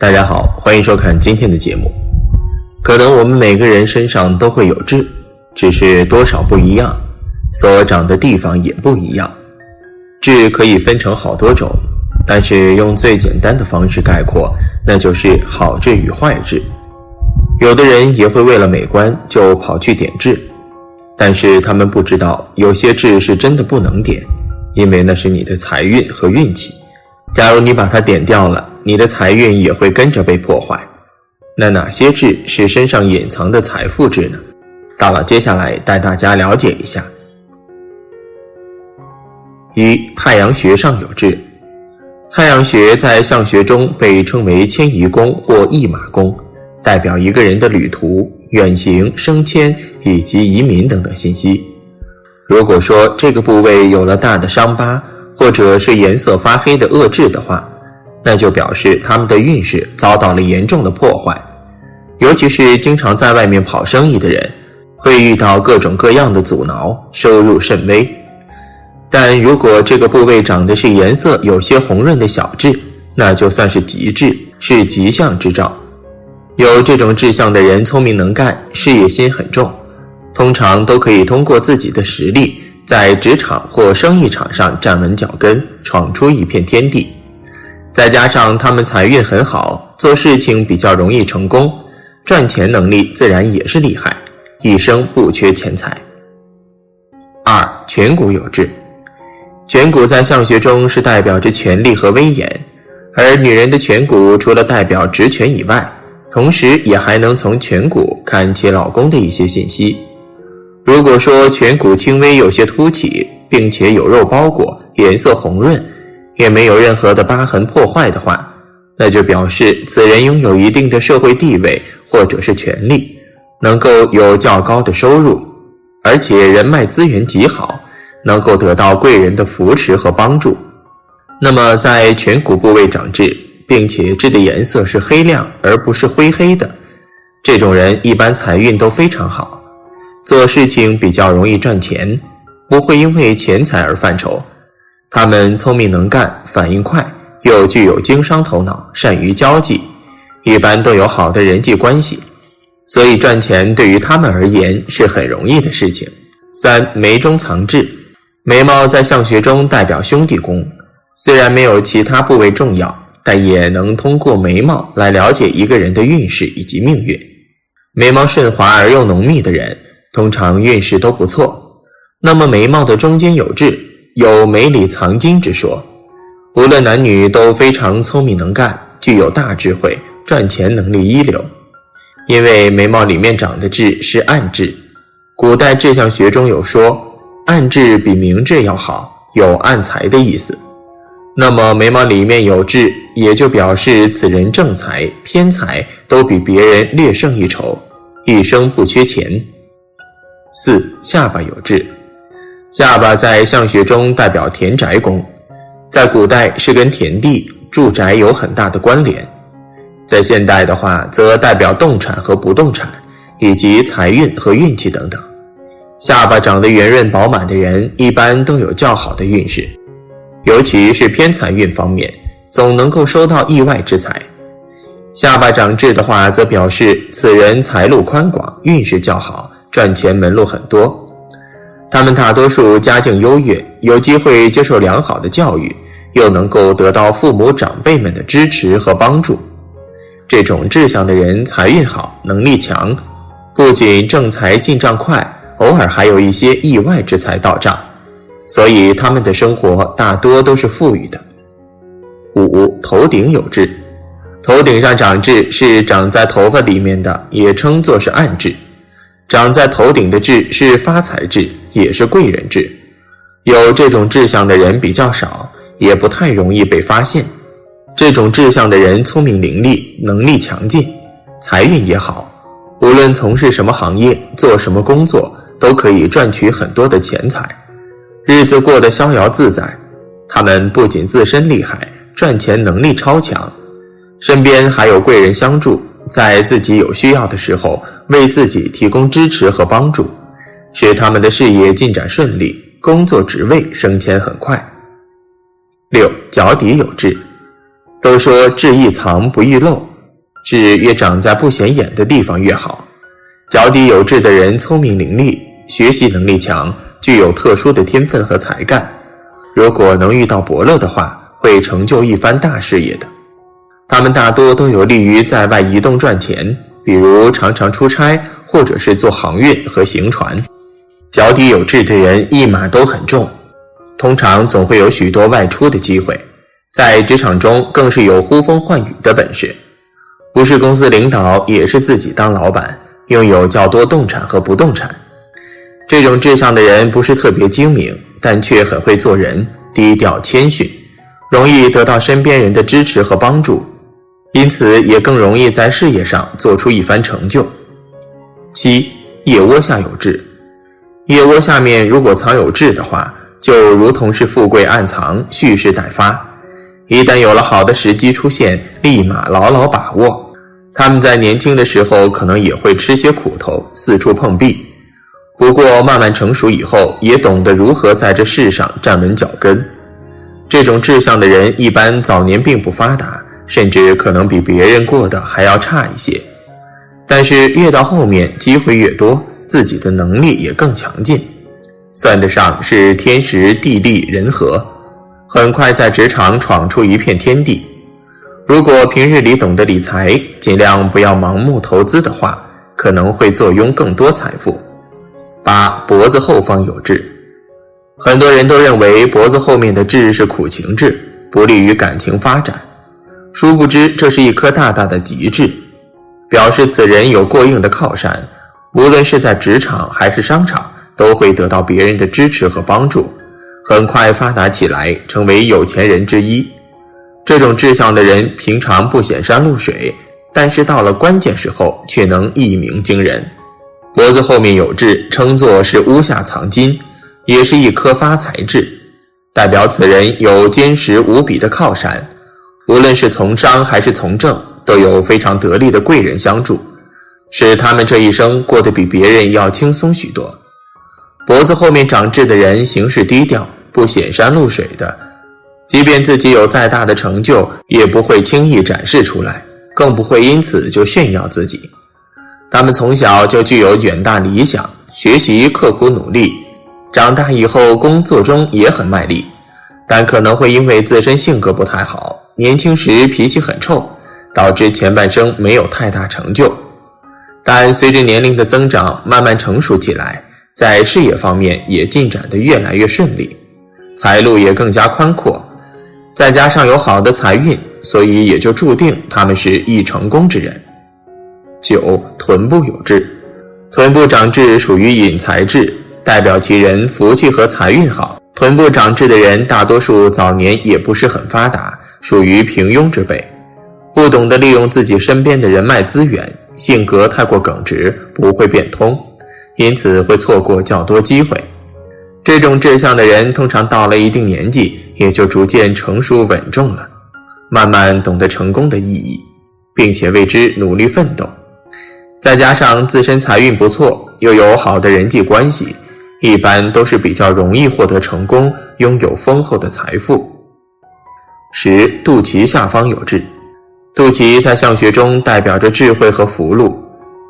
大家好，欢迎收看今天的节目。可能我们每个人身上都会有痣，只是多少不一样，所长的地方也不一样。痣可以分成好多种，但是用最简单的方式概括，那就是好痣与坏痣。有的人也会为了美观就跑去点痣，但是他们不知道，有些痣是真的不能点，因为那是你的财运和运气。假如你把它点掉了，你的财运也会跟着被破坏。那哪些痣是身上隐藏的财富痣呢？大佬接下来带大家了解一下。一、太阳穴上有痣。太阳穴在相学中被称为迁移宫或驿马宫，代表一个人的旅途、远行、升迁以及移民等等信息。如果说这个部位有了大的伤疤，或者是颜色发黑的恶痣的话，那就表示他们的运势遭到了严重的破坏。尤其是经常在外面跑生意的人，会遇到各种各样的阻挠，收入甚微。但如果这个部位长的是颜色有些红润的小痣，那就算是吉痣，是吉象之兆。有这种志向的人聪明能干，事业心很重，通常都可以通过自己的实力。在职场或生意场上站稳脚跟，闯出一片天地。再加上他们财运很好，做事情比较容易成功，赚钱能力自然也是厉害，一生不缺钱财。二颧骨有痣，颧骨在相学中是代表着权力和威严，而女人的颧骨除了代表职权以外，同时也还能从颧骨看其老公的一些信息。如果说颧骨轻微有些凸起，并且有肉包裹，颜色红润，也没有任何的疤痕破坏的话，那就表示此人拥有一定的社会地位或者是权利，能够有较高的收入，而且人脉资源极好，能够得到贵人的扶持和帮助。那么在颧骨部位长痣，并且痣的颜色是黑亮而不是灰黑的，这种人一般财运都非常好。做事情比较容易赚钱，不会因为钱财而犯愁。他们聪明能干，反应快，又具有经商头脑，善于交际，一般都有好的人际关系，所以赚钱对于他们而言是很容易的事情。三眉中藏痣，眉毛在相学中代表兄弟宫，虽然没有其他部位重要，但也能通过眉毛来了解一个人的运势以及命运。眉毛顺滑而又浓密的人。通常运势都不错。那么眉毛的中间有痣，有眉里藏金之说。无论男女都非常聪明能干，具有大智慧，赚钱能力一流。因为眉毛里面长的痣是暗痣，古代志向学中有说，暗痣比明痣要好，有暗财的意思。那么眉毛里面有痣，也就表示此人正财、偏财都比别人略胜一筹，一生不缺钱。四下巴有痣，下巴在相学中代表田宅宫，在古代是跟田地、住宅有很大的关联，在现代的话则代表动产和不动产，以及财运和运气等等。下巴长得圆润饱满的人，一般都有较好的运势，尤其是偏财运方面，总能够收到意外之财。下巴长痣的话，则表示此人财路宽广，运势较好。赚钱门路很多，他们大多数家境优越，有机会接受良好的教育，又能够得到父母长辈们的支持和帮助。这种志向的人财运好，能力强，不仅正财进账快，偶尔还有一些意外之财到账，所以他们的生活大多都是富裕的。五头顶有痣，头顶上长痣是长在头发里面的，也称作是暗痣。长在头顶的痣是发财痣，也是贵人痣。有这种志向的人比较少，也不太容易被发现。这种志向的人聪明伶俐，能力强劲，财运也好。无论从事什么行业，做什么工作，都可以赚取很多的钱财，日子过得逍遥自在。他们不仅自身厉害，赚钱能力超强，身边还有贵人相助。在自己有需要的时候，为自己提供支持和帮助，使他们的事业进展顺利，工作职位升迁很快。六脚底有痣，都说痣易藏不易漏，痣越长在不显眼的地方越好。脚底有痣的人聪明伶俐，学习能力强，具有特殊的天分和才干。如果能遇到伯乐的话，会成就一番大事业的。他们大多都有利于在外移动赚钱，比如常常出差，或者是做航运和行船。脚底有痣的人一马都很重，通常总会有许多外出的机会，在职场中更是有呼风唤雨的本事。不是公司领导，也是自己当老板，拥有较多动产和不动产。这种志向的人不是特别精明，但却很会做人，低调谦逊，容易得到身边人的支持和帮助。因此，也更容易在事业上做出一番成就。七，腋窝下有痣，腋窝下面如果藏有痣的话，就如同是富贵暗藏，蓄势待发。一旦有了好的时机出现，立马牢牢把握。他们在年轻的时候可能也会吃些苦头，四处碰壁。不过慢慢成熟以后，也懂得如何在这世上站稳脚跟。这种志向的人，一般早年并不发达。甚至可能比别人过得还要差一些，但是越到后面机会越多，自己的能力也更强劲，算得上是天时地利人和，很快在职场闯出一片天地。如果平日里懂得理财，尽量不要盲目投资的话，可能会坐拥更多财富。八脖子后方有痣，很多人都认为脖子后面的痣是苦情痣，不利于感情发展。殊不知，这是一颗大大的极致，表示此人有过硬的靠山，无论是在职场还是商场，都会得到别人的支持和帮助，很快发达起来，成为有钱人之一。这种志向的人，平常不显山露水，但是到了关键时候，却能一鸣惊人。脖子后面有痣，称作是屋下藏金，也是一颗发财痣，代表此人有坚实无比的靠山。无论是从商还是从政，都有非常得力的贵人相助，使他们这一生过得比别人要轻松许多。脖子后面长痣的人行事低调，不显山露水的，即便自己有再大的成就，也不会轻易展示出来，更不会因此就炫耀自己。他们从小就具有远大理想，学习刻苦努力，长大以后工作中也很卖力，但可能会因为自身性格不太好。年轻时脾气很臭，导致前半生没有太大成就，但随着年龄的增长，慢慢成熟起来，在事业方面也进展得越来越顺利，财路也更加宽阔，再加上有好的财运，所以也就注定他们是易成功之人。九臀部有痣，臀部长痣属于引财痣，代表其人福气和财运好。臀部长痣的人，大多数早年也不是很发达。属于平庸之辈，不懂得利用自己身边的人脉资源，性格太过耿直，不会变通，因此会错过较多机会。这种志向的人，通常到了一定年纪，也就逐渐成熟稳重了，慢慢懂得成功的意义，并且为之努力奋斗。再加上自身财运不错，又有好的人际关系，一般都是比较容易获得成功，拥有丰厚的财富。十肚脐下方有痣，肚脐在相学中代表着智慧和福禄，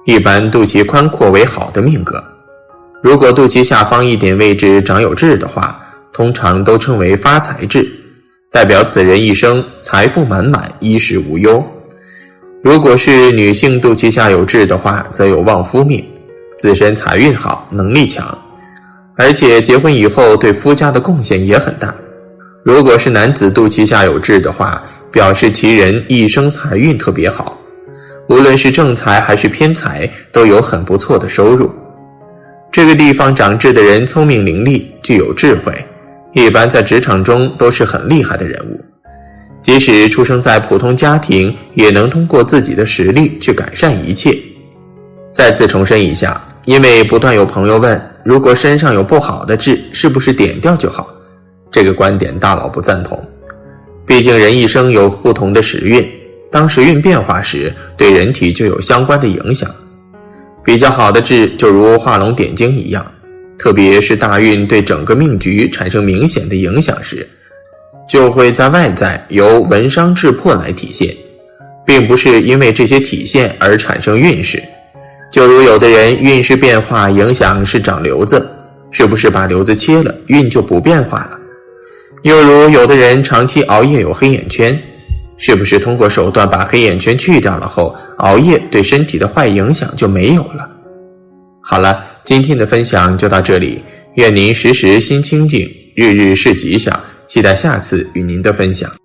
一般肚脐宽阔为好的命格。如果肚脐下方一点位置长有痣的话，通常都称为发财痣，代表此人一生财富满满，衣食无忧。如果是女性肚脐下有痣的话，则有旺夫命，自身财运好，能力强，而且结婚以后对夫家的贡献也很大。如果是男子肚脐下有痣的话，表示其人一生财运特别好，无论是正财还是偏财，都有很不错的收入。这个地方长痣的人聪明伶俐，具有智慧，一般在职场中都是很厉害的人物。即使出生在普通家庭，也能通过自己的实力去改善一切。再次重申一下，因为不断有朋友问，如果身上有不好的痣，是不是点掉就好？这个观点大佬不赞同，毕竟人一生有不同的时运，当时运变化时，对人体就有相关的影响。比较好的痣就如画龙点睛一样，特别是大运对整个命局产生明显的影响时，就会在外在由文伤痣破来体现。并不是因为这些体现而产生运势。就如有的人运势变化影响是长瘤子，是不是把瘤子切了，运就不变化了？又如有的人长期熬夜有黑眼圈，是不是通过手段把黑眼圈去掉了后，熬夜对身体的坏影响就没有了？好了，今天的分享就到这里，愿您时时心清静，日日是吉祥，期待下次与您的分享。